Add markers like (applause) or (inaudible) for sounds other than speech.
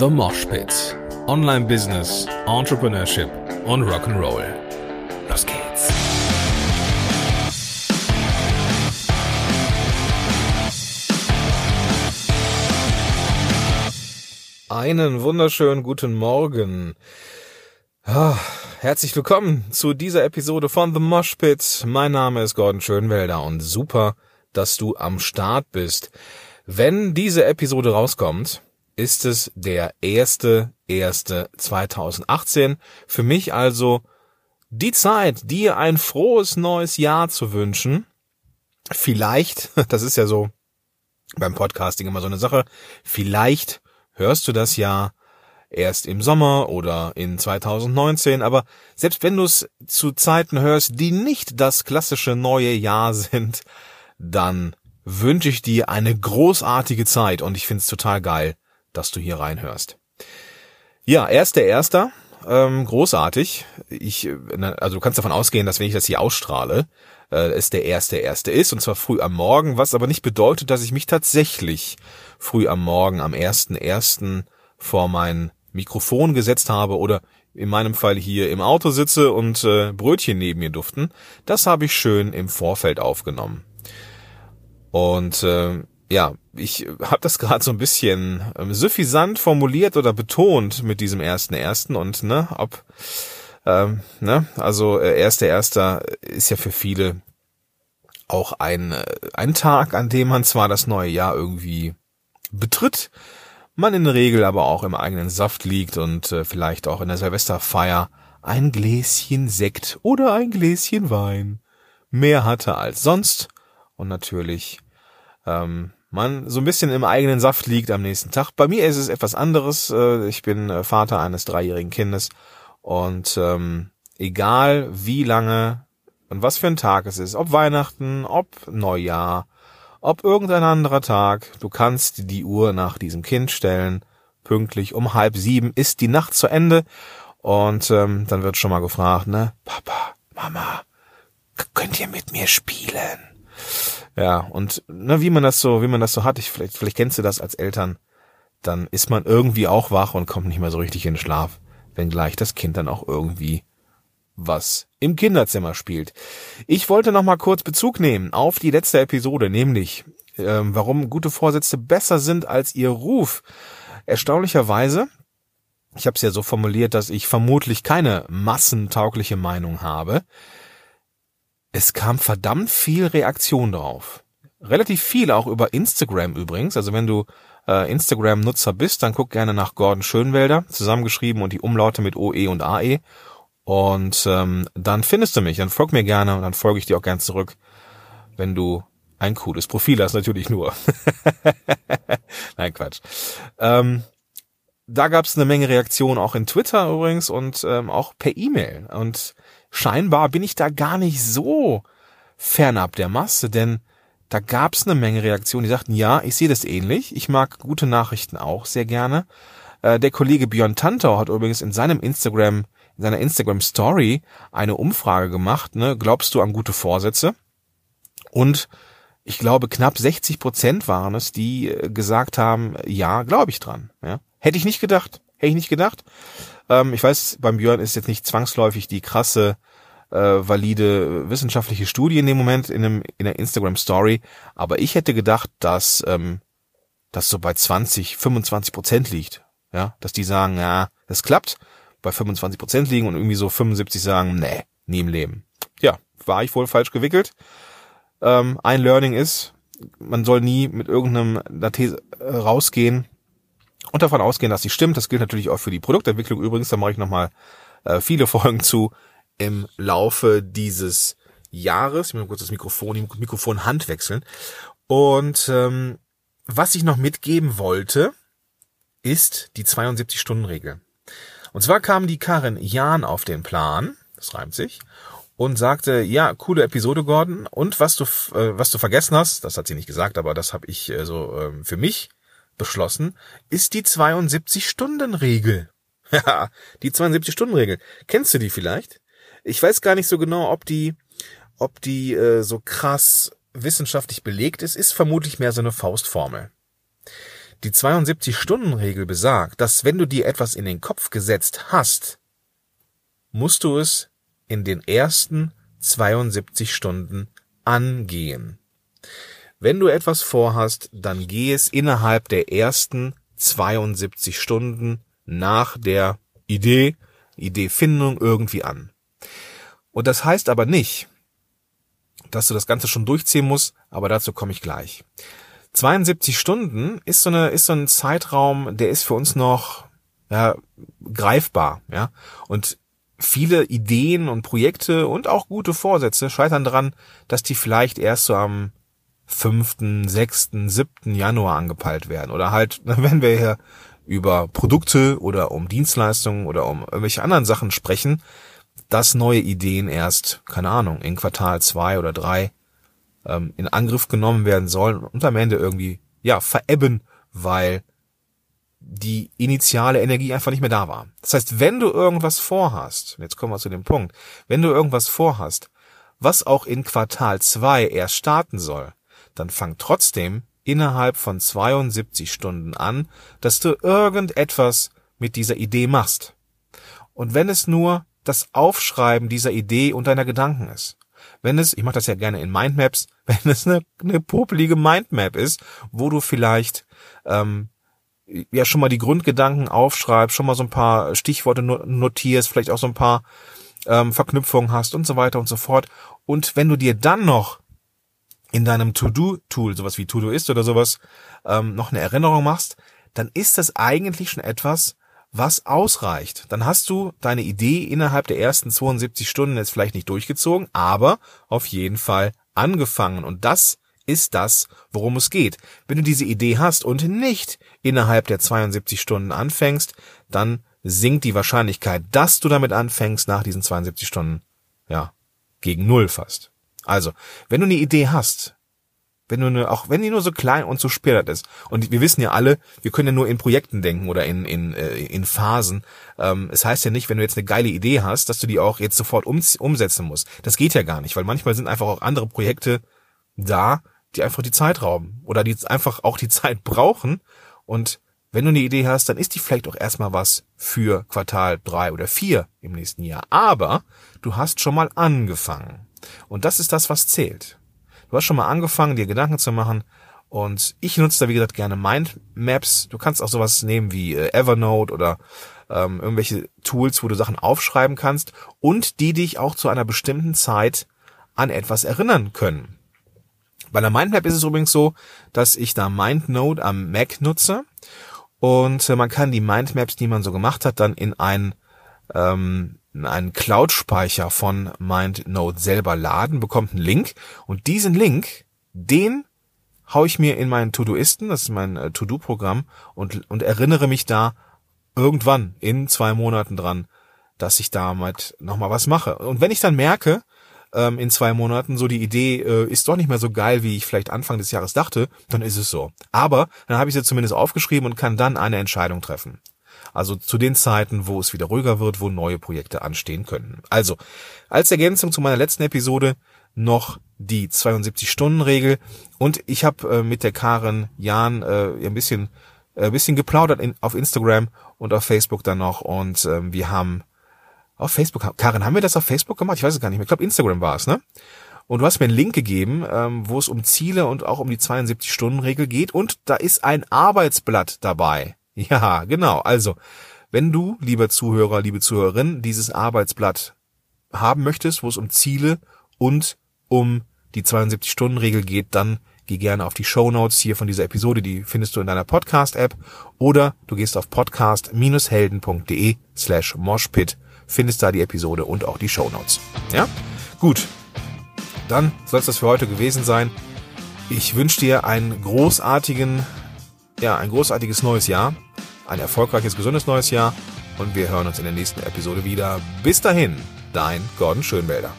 The Mosh Pit. Online Business, Entrepreneurship und Rock'n'Roll. Los geht's. Einen wunderschönen guten Morgen. Ah, herzlich willkommen zu dieser Episode von The Mosh Pit. Mein Name ist Gordon Schönwelder und super, dass du am Start bist. Wenn diese Episode rauskommt, ist es der erste, erste 2018. Für mich also die Zeit, dir ein frohes neues Jahr zu wünschen. Vielleicht, (laughs) das ist ja so beim Podcasting immer so eine Sache, vielleicht hörst du das ja erst im Sommer oder in 2019, aber selbst wenn du es zu Zeiten hörst, die nicht das klassische neue Jahr sind, dann wünsche ich dir eine großartige Zeit und ich finde es total geil, dass du hier reinhörst. Ja, erster erster, ähm, großartig. Ich, also du kannst davon ausgehen, dass wenn ich das hier ausstrahle, äh, es der erste erste ist und zwar früh am Morgen, was aber nicht bedeutet, dass ich mich tatsächlich früh am Morgen am ersten ersten vor mein Mikrofon gesetzt habe oder in meinem Fall hier im Auto sitze und äh, Brötchen neben mir duften. Das habe ich schön im Vorfeld aufgenommen. Und äh, ja, ich habe das gerade so ein bisschen ähm, suffisant formuliert oder betont mit diesem ersten ersten und ne, ob ähm, ne, also äh, erster erster ist ja für viele auch ein äh, ein Tag, an dem man zwar das neue Jahr irgendwie betritt, man in der Regel aber auch im eigenen Saft liegt und äh, vielleicht auch in der Silvesterfeier ein Gläschen Sekt oder ein Gläschen Wein mehr hatte als sonst. Und natürlich ähm, man so ein bisschen im eigenen Saft liegt am nächsten Tag. Bei mir ist es etwas anderes. Äh, ich bin äh, Vater eines dreijährigen Kindes und ähm, egal wie lange und was für ein Tag es ist, ob Weihnachten, ob Neujahr, ob irgendein anderer Tag, du kannst die Uhr nach diesem Kind stellen. Pünktlich um halb sieben ist die Nacht zu Ende und ähm, dann wird schon mal gefragt, ne, Papa, Mama, könnt ihr mit mir spielen? Ja, und ne, wie man das so, wie man das so hat, ich, vielleicht, vielleicht kennst du das als Eltern, dann ist man irgendwie auch wach und kommt nicht mehr so richtig in den Schlaf, wenngleich das Kind dann auch irgendwie was im Kinderzimmer spielt. Ich wollte noch mal kurz Bezug nehmen auf die letzte Episode, nämlich ähm, warum gute Vorsätze besser sind als ihr Ruf. Erstaunlicherweise, ich habe es ja so formuliert, dass ich vermutlich keine massentaugliche Meinung habe, es kam verdammt viel Reaktion drauf. Relativ viel auch über Instagram übrigens. Also wenn du äh, Instagram-Nutzer bist, dann guck gerne nach Gordon Schönwelder, zusammengeschrieben und die Umlaute mit OE und AE. Und ähm, dann findest du mich, dann folg mir gerne und dann folge ich dir auch gern zurück, wenn du ein cooles Profil hast, natürlich nur. (laughs) Nein, Quatsch. Ähm, da gab es eine Menge Reaktionen auch in Twitter übrigens und ähm, auch per E-Mail. Und scheinbar bin ich da gar nicht so fernab der Masse, denn da gab es eine Menge Reaktionen, die sagten, ja, ich sehe das ähnlich, ich mag gute Nachrichten auch sehr gerne. Äh, der Kollege Björn Tantau hat übrigens in seinem Instagram, in seiner Instagram Story eine Umfrage gemacht, ne, glaubst du an gute Vorsätze? Und ich glaube, knapp 60 Prozent waren es, die äh, gesagt haben, ja, glaube ich dran. Ja. Hätte ich nicht gedacht. Hätte ich nicht gedacht. Ähm, ich weiß, beim Björn ist jetzt nicht zwangsläufig die krasse, äh, valide wissenschaftliche Studie in dem Moment in, einem, in der Instagram Story, aber ich hätte gedacht, dass ähm, das so bei 20, 25 Prozent liegt. Ja, dass die sagen, ja, das klappt, bei 25 Prozent liegen und irgendwie so 75 sagen, nee, nie im Leben. Ja, war ich wohl falsch gewickelt. Ähm, ein Learning ist, man soll nie mit irgendeinem These äh, rausgehen, und davon ausgehen, dass sie stimmt. Das gilt natürlich auch für die Produktentwicklung übrigens. Da mache ich nochmal äh, viele (laughs) Folgen zu im Laufe dieses Jahres. Ich muss kurz das Mikrofon, Mikrofon Hand wechseln. Und ähm, was ich noch mitgeben wollte, ist die 72-Stunden-Regel. Und zwar kam die Karin Jahn auf den Plan, das reimt sich, und sagte, ja, coole Episode, Gordon. Und was du, äh, was du vergessen hast, das hat sie nicht gesagt, aber das habe ich äh, so äh, für mich beschlossen, ist die 72-Stunden-Regel. (laughs) Ja, die 72-Stunden-Regel. Kennst du die vielleicht? Ich weiß gar nicht so genau, ob die, ob die äh, so krass wissenschaftlich belegt ist, ist vermutlich mehr so eine Faustformel. Die 72-Stunden-Regel besagt, dass wenn du dir etwas in den Kopf gesetzt hast, musst du es in den ersten 72 Stunden angehen. Wenn du etwas vorhast, dann geh es innerhalb der ersten 72 Stunden nach der Idee, Ideefindung irgendwie an. Und das heißt aber nicht, dass du das Ganze schon durchziehen musst, aber dazu komme ich gleich. 72 Stunden ist so eine, ist so ein Zeitraum, der ist für uns noch, ja, greifbar, ja. Und viele Ideen und Projekte und auch gute Vorsätze scheitern daran, dass die vielleicht erst so am 5., 6., 7. Januar angepeilt werden. Oder halt, (laughs) wenn wir hier über Produkte oder um Dienstleistungen oder um irgendwelche anderen Sachen sprechen, dass neue Ideen erst, keine Ahnung, in Quartal zwei oder drei ähm, in Angriff genommen werden sollen und am Ende irgendwie, ja, verebben, weil die initiale Energie einfach nicht mehr da war. Das heißt, wenn du irgendwas vorhast, jetzt kommen wir zu dem Punkt, wenn du irgendwas vorhast, was auch in Quartal zwei erst starten soll, dann fang trotzdem innerhalb von 72 Stunden an, dass du irgendetwas mit dieser Idee machst. Und wenn es nur das Aufschreiben dieser Idee und deiner Gedanken ist. Wenn es, ich mache das ja gerne in Mindmaps, (laughs) wenn es eine, eine popelige Mindmap ist, wo du vielleicht ähm, ja schon mal die Grundgedanken aufschreibst, schon mal so ein paar Stichworte notierst, vielleicht auch so ein paar ähm, Verknüpfungen hast und so weiter und so fort. Und wenn du dir dann noch in deinem To-Do-Tool, sowas wie To-Do ist oder sowas, ähm, noch eine Erinnerung machst, dann ist das eigentlich schon etwas, was ausreicht. Dann hast du deine Idee innerhalb der ersten 72 Stunden jetzt vielleicht nicht durchgezogen, aber auf jeden Fall angefangen. Und das ist das, worum es geht. Wenn du diese Idee hast und nicht innerhalb der 72 Stunden anfängst, dann sinkt die Wahrscheinlichkeit, dass du damit anfängst nach diesen 72 Stunden, ja, gegen Null fast. Also, wenn du eine Idee hast, wenn du eine, auch wenn die nur so klein und so sperrt ist. Und wir wissen ja alle, wir können ja nur in Projekten denken oder in in äh, in Phasen. Ähm, es heißt ja nicht, wenn du jetzt eine geile Idee hast, dass du die auch jetzt sofort um, umsetzen musst. Das geht ja gar nicht, weil manchmal sind einfach auch andere Projekte da, die einfach die Zeit rauben oder die einfach auch die (laughs) Zeit brauchen. Und wenn du eine Idee hast, dann ist die vielleicht auch erstmal was für Quartal drei oder vier im nächsten Jahr. Aber du hast schon mal angefangen. Und das ist das, was zählt. Du hast schon mal angefangen, dir Gedanken zu machen. Und ich nutze da, wie gesagt, gerne Mindmaps. Du kannst auch sowas nehmen wie äh, Evernote oder ähm, irgendwelche Tools, wo du Sachen aufschreiben kannst und die dich auch zu einer bestimmten Zeit an etwas erinnern können. Bei der Mindmap ist es übrigens so, dass ich da MindNote am Mac nutze und äh, man kann die Mindmaps, die man so gemacht hat, dann in ein ähm, einen Cloud-Speicher von MindNote selber laden, bekommt einen Link und diesen Link, den hau ich mir in meinen To-Doisten, das ist mein äh, To-Do-Programm und, und erinnere mich da irgendwann in zwei Monaten dran, dass ich damit nochmal was mache. Und wenn ich dann merke, ähm, in zwei Monaten so die Idee äh, ist doch nicht mehr so geil, wie ich vielleicht Anfang des Jahres dachte, dann ist es so. Aber dann habe ich sie zumindest aufgeschrieben und kann dann eine Entscheidung treffen. Also zu den Zeiten, wo es wieder ruhiger wird, wo neue Projekte anstehen könnten. Also, als Ergänzung zu meiner letzten Episode noch die 72-Stunden-Regel. Und ich habe äh, mit der Karen Jan äh, ein bisschen, äh, bisschen geplaudert in, auf Instagram und auf Facebook dann noch. Und ähm, wir haben auf Facebook, Karen, haben wir das auf Facebook gemacht? Ich weiß es gar nicht mehr. Ich glaube, Instagram war es, ne? Und du hast mir einen Link gegeben, ähm, wo es um Ziele und auch um die 72-Stunden-Regel geht. Und da ist ein Arbeitsblatt dabei. Ja, genau. Also, wenn du, lieber Zuhörer, liebe Zuhörerin, dieses Arbeitsblatt haben möchtest, wo es um Ziele und um die 72-Stunden-Regel geht, dann geh gerne auf die Show Notes hier von dieser Episode, die findest du in deiner Podcast-App oder du gehst auf podcast-helden.de slash moshpit, findest da die Episode und auch die Show Notes. Ja? Gut. Dann soll es das für heute gewesen sein. Ich wünsche dir einen großartigen ja, ein großartiges neues Jahr, ein erfolgreiches, gesundes neues Jahr und wir hören uns in der nächsten Episode wieder. Bis dahin, dein Gordon Schönwälder.